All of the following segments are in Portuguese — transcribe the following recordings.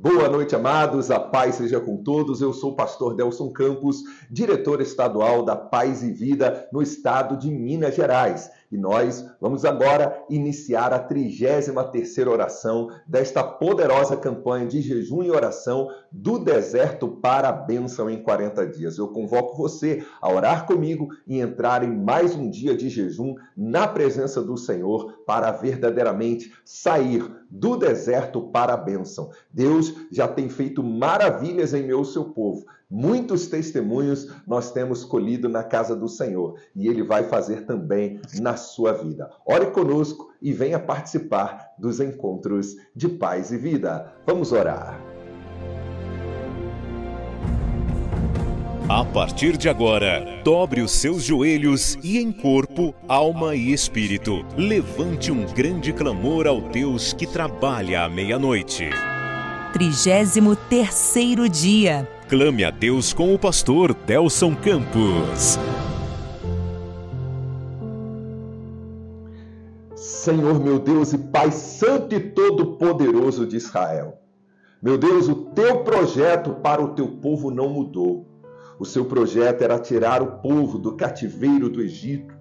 Boa noite, amados. A paz seja com todos. Eu sou o pastor Delson Campos, diretor estadual da Paz e Vida no estado de Minas Gerais. E nós vamos agora iniciar a 33ª oração desta poderosa campanha de jejum e oração do deserto para a bênção em 40 dias. Eu convoco você a orar comigo e entrar em mais um dia de jejum na presença do Senhor para verdadeiramente sair do deserto para a bênção. Deus já tem feito maravilhas em meu seu povo. Muitos testemunhos nós temos colhido na casa do Senhor e Ele vai fazer também na sua vida. Ore conosco e venha participar dos encontros de paz e vida. Vamos orar. A partir de agora, dobre os seus joelhos e em corpo, alma e espírito, levante um grande clamor ao Deus que trabalha à meia-noite. 33 terceiro dia Clame a Deus com o pastor Delson Campos. Senhor, meu Deus e Pai Santo e Todo-Poderoso de Israel. Meu Deus, o teu projeto para o teu povo não mudou. O seu projeto era tirar o povo do cativeiro do Egito,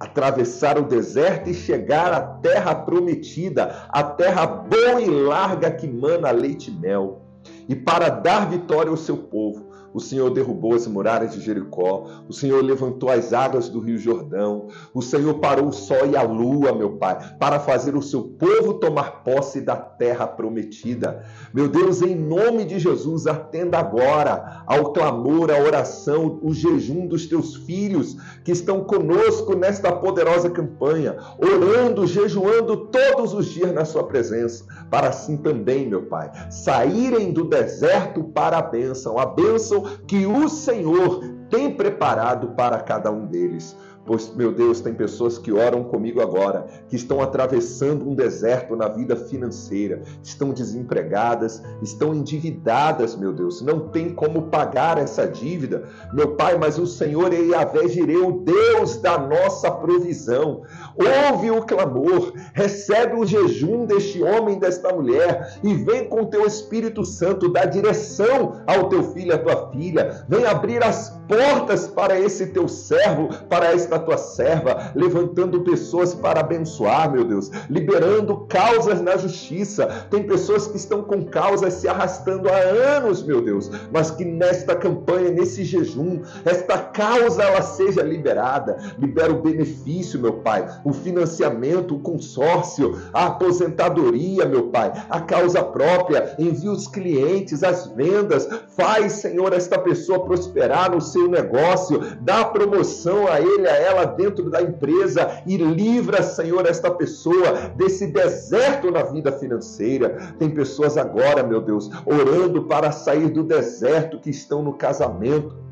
atravessar o deserto e chegar à terra prometida, a terra boa e larga que mana leite e mel e para dar vitória ao seu povo. O Senhor derrubou as muralhas de Jericó. O Senhor levantou as águas do Rio Jordão. O Senhor parou o sol e a lua, meu Pai, para fazer o seu povo tomar posse da terra prometida. Meu Deus, em nome de Jesus, atenda agora ao clamor, à oração, o jejum dos teus filhos que estão conosco nesta poderosa campanha, orando, jejuando todos os dias na sua presença, para assim também, meu Pai, saírem do deserto para a bênção, a bênção que o Senhor tem preparado para cada um deles. Pois, meu Deus, tem pessoas que oram comigo agora, que estão atravessando um deserto na vida financeira, estão desempregadas, estão endividadas, meu Deus, não tem como pagar essa dívida. Meu Pai, mas o Senhor é Yahvé Jireh, o Deus da nossa provisão. Ouve o clamor, recebe o jejum deste homem, desta mulher, e vem com teu Espírito Santo dar direção ao teu filho, à tua filha. Vem abrir as portas para esse teu servo, para esta tua serva, levantando pessoas para abençoar, meu Deus, liberando causas na justiça. Tem pessoas que estão com causas se arrastando há anos, meu Deus, mas que nesta campanha, nesse jejum, esta causa ela seja liberada. Libera o benefício, meu Pai, o financiamento, o consórcio, a aposentadoria, meu Pai, a causa própria, envia os clientes, as vendas, faz, Senhor, esta pessoa prosperar no seu negócio, dá promoção a ele, a ela dentro da empresa e livra, Senhor, esta pessoa desse deserto na vida financeira. Tem pessoas agora, meu Deus, orando para sair do deserto que estão no casamento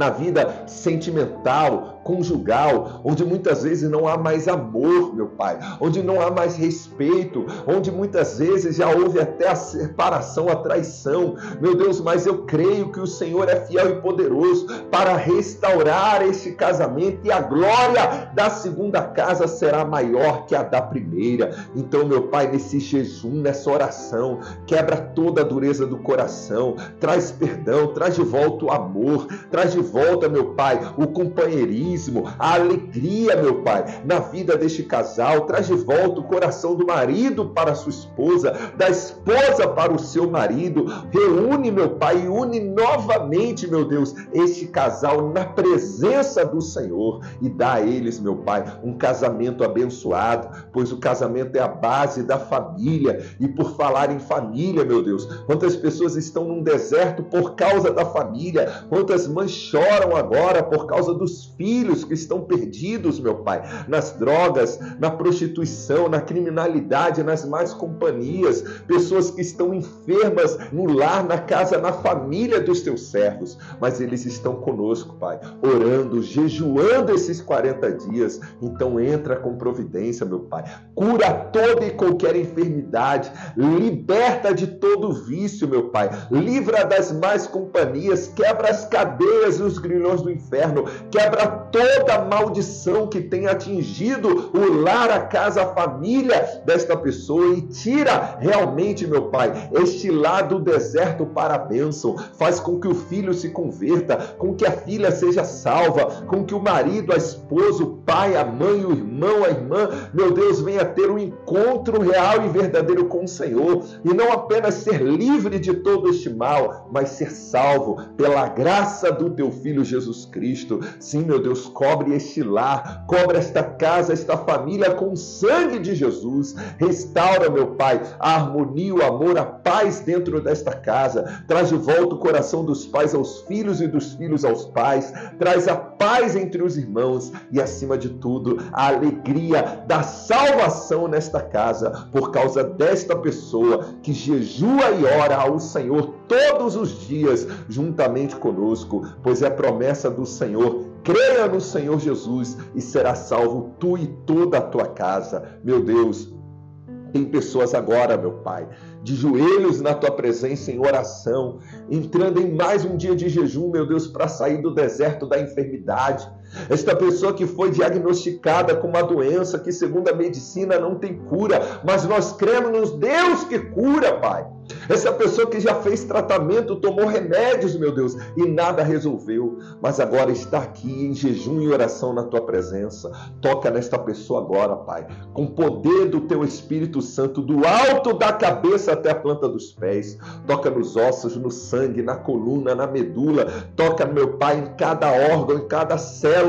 na vida sentimental, conjugal, onde muitas vezes não há mais amor, meu Pai, onde não há mais respeito, onde muitas vezes já houve até a separação, a traição. Meu Deus, mas eu creio que o Senhor é fiel e poderoso para restaurar este casamento e a glória da segunda casa será maior que a da primeira. Então, meu Pai, nesse jejum, nessa oração, quebra toda a dureza do coração, traz perdão, traz de volta o amor, traz de volta, meu Pai, o companheirismo a alegria, meu Pai, na vida deste casal. Traz de volta o coração do marido para sua esposa, da esposa para o seu marido. Reúne, meu Pai, e une novamente, meu Deus, este casal na presença do Senhor e dá a eles, meu Pai, um casamento abençoado, pois o casamento é a base da família. E por falar em família, meu Deus, quantas pessoas estão num deserto por causa da família, quantas mães choram agora por causa dos filhos que estão perdidos, meu Pai, nas drogas, na prostituição, na criminalidade, nas más companhias, pessoas que estão enfermas no lar, na casa, na família dos teus servos, mas eles estão conosco, Pai, orando, jejuando esses 40 dias. Então entra com providência, meu Pai. Cura toda e qualquer enfermidade, liberta de todo vício, meu Pai. Livra das más companhias, quebra as cadeias os grilhões do inferno, quebra toda maldição que tem atingido o lar, a casa, a família desta pessoa e tira realmente, meu Pai, este lado do deserto para a bênção. Faz com que o filho se converta, com que a filha seja salva, com que o marido, a esposa, o pai, a mãe, o irmão, a irmã, meu Deus, venha ter um encontro real e verdadeiro com o Senhor e não apenas ser livre de todo este mal, mas ser salvo pela graça do teu filho Jesus Cristo. Sim, meu Deus, cobre este lar, cobre esta casa, esta família com o sangue de Jesus. Restaura, meu Pai, a harmonia, o amor, a paz dentro desta casa. Traz de volta o coração dos pais aos filhos e dos filhos aos pais. Traz a paz entre os irmãos e, acima de tudo, a alegria da salvação nesta casa por causa desta pessoa que jejua e ora ao Senhor todos os dias juntamente conosco, pois é promessa do Senhor creia no Senhor Jesus e será salvo tu e toda a tua casa. Meu Deus, tem pessoas agora, meu Pai, de joelhos na tua presença em oração, entrando em mais um dia de jejum, meu Deus, para sair do deserto da enfermidade. Esta pessoa que foi diagnosticada com uma doença que, segundo a medicina, não tem cura, mas nós cremos no Deus que cura, Pai. Essa pessoa que já fez tratamento, tomou remédios, meu Deus, e nada resolveu, mas agora está aqui em jejum e oração na tua presença. Toca nesta pessoa agora, Pai, com o poder do teu Espírito Santo, do alto da cabeça até a planta dos pés. Toca nos ossos, no sangue, na coluna, na medula. Toca, meu Pai, em cada órgão, em cada célula.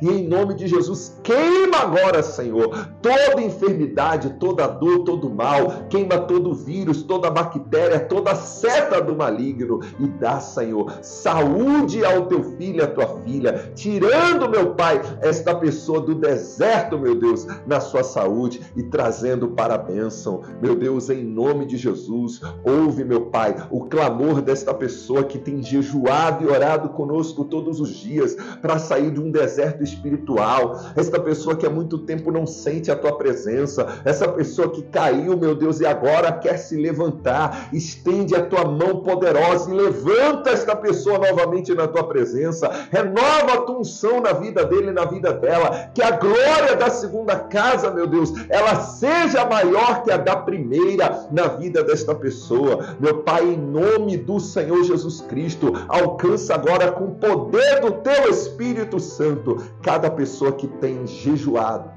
E em nome de Jesus, queima agora, Senhor, toda enfermidade, toda dor, todo mal. Queima todo vírus, toda bactéria toda seta do maligno e dá, Senhor, saúde ao teu filho e à tua filha, tirando, meu Pai, esta pessoa do deserto, meu Deus, na sua saúde e trazendo para a bênção. Meu Deus, em nome de Jesus, ouve, meu Pai, o clamor desta pessoa que tem jejuado e orado conosco todos os dias para sair de um deserto espiritual. Esta pessoa que há muito tempo não sente a tua presença, essa pessoa que caiu, meu Deus, e agora quer se levantar. Estende a tua mão poderosa e levanta esta pessoa novamente na tua presença, renova a tua unção na vida dele e na vida dela, que a glória da segunda casa, meu Deus, ela seja maior que a da primeira na vida desta pessoa. Meu Pai, em nome do Senhor Jesus Cristo, alcança agora com o poder do teu Espírito Santo cada pessoa que tem jejuado,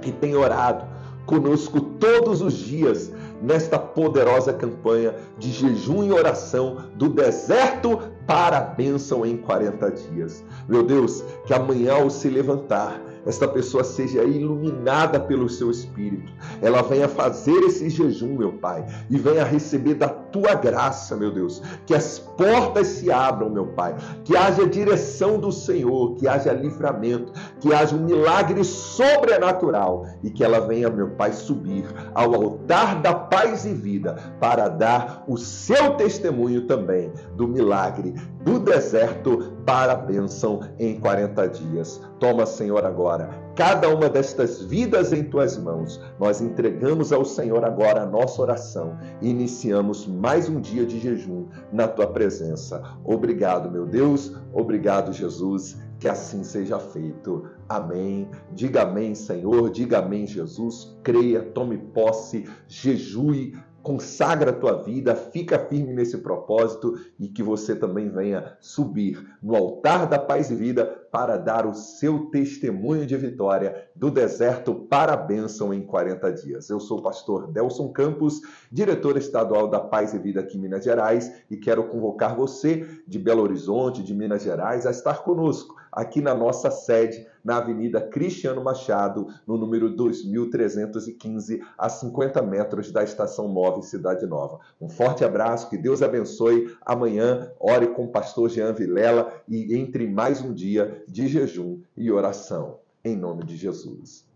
que tem orado conosco todos os dias nesta poderosa campanha de jejum e oração do deserto para a bênção em 40 dias. Meu Deus, que amanhã ao se levantar, esta pessoa seja iluminada pelo seu espírito. Ela venha fazer esse jejum, meu Pai, e venha receber da tua graça, meu Deus. Que as portas se abram, meu Pai. Que haja direção do Senhor, que haja livramento, que haja um milagre sobrenatural e que ela venha, meu Pai, subir ao altar da paz e vida para dar o seu testemunho também do milagre do deserto para a bênção em 40 dias. Toma, Senhor, agora cada uma destas vidas em tuas mãos. Nós entregamos ao Senhor agora a nossa oração e iniciamos mais um dia de jejum na tua presença. Obrigado, meu Deus. Obrigado, Jesus. Que assim seja feito. Amém. Diga amém, Senhor. Diga amém, Jesus. Creia, tome posse, jejue consagra a tua vida, fica firme nesse propósito e que você também venha subir no altar da paz e vida para dar o seu testemunho de vitória do deserto para a bênção em 40 dias. Eu sou o pastor Delson Campos, diretor estadual da Paz e Vida aqui em Minas Gerais e quero convocar você de Belo Horizonte, de Minas Gerais, a estar conosco aqui na nossa sede na Avenida Cristiano Machado, no número 2315, a 50 metros da Estação Móvel Cidade Nova. Um forte abraço, que Deus abençoe. Amanhã, ore com o pastor Jean Vilela e entre mais um dia de jejum e oração. Em nome de Jesus.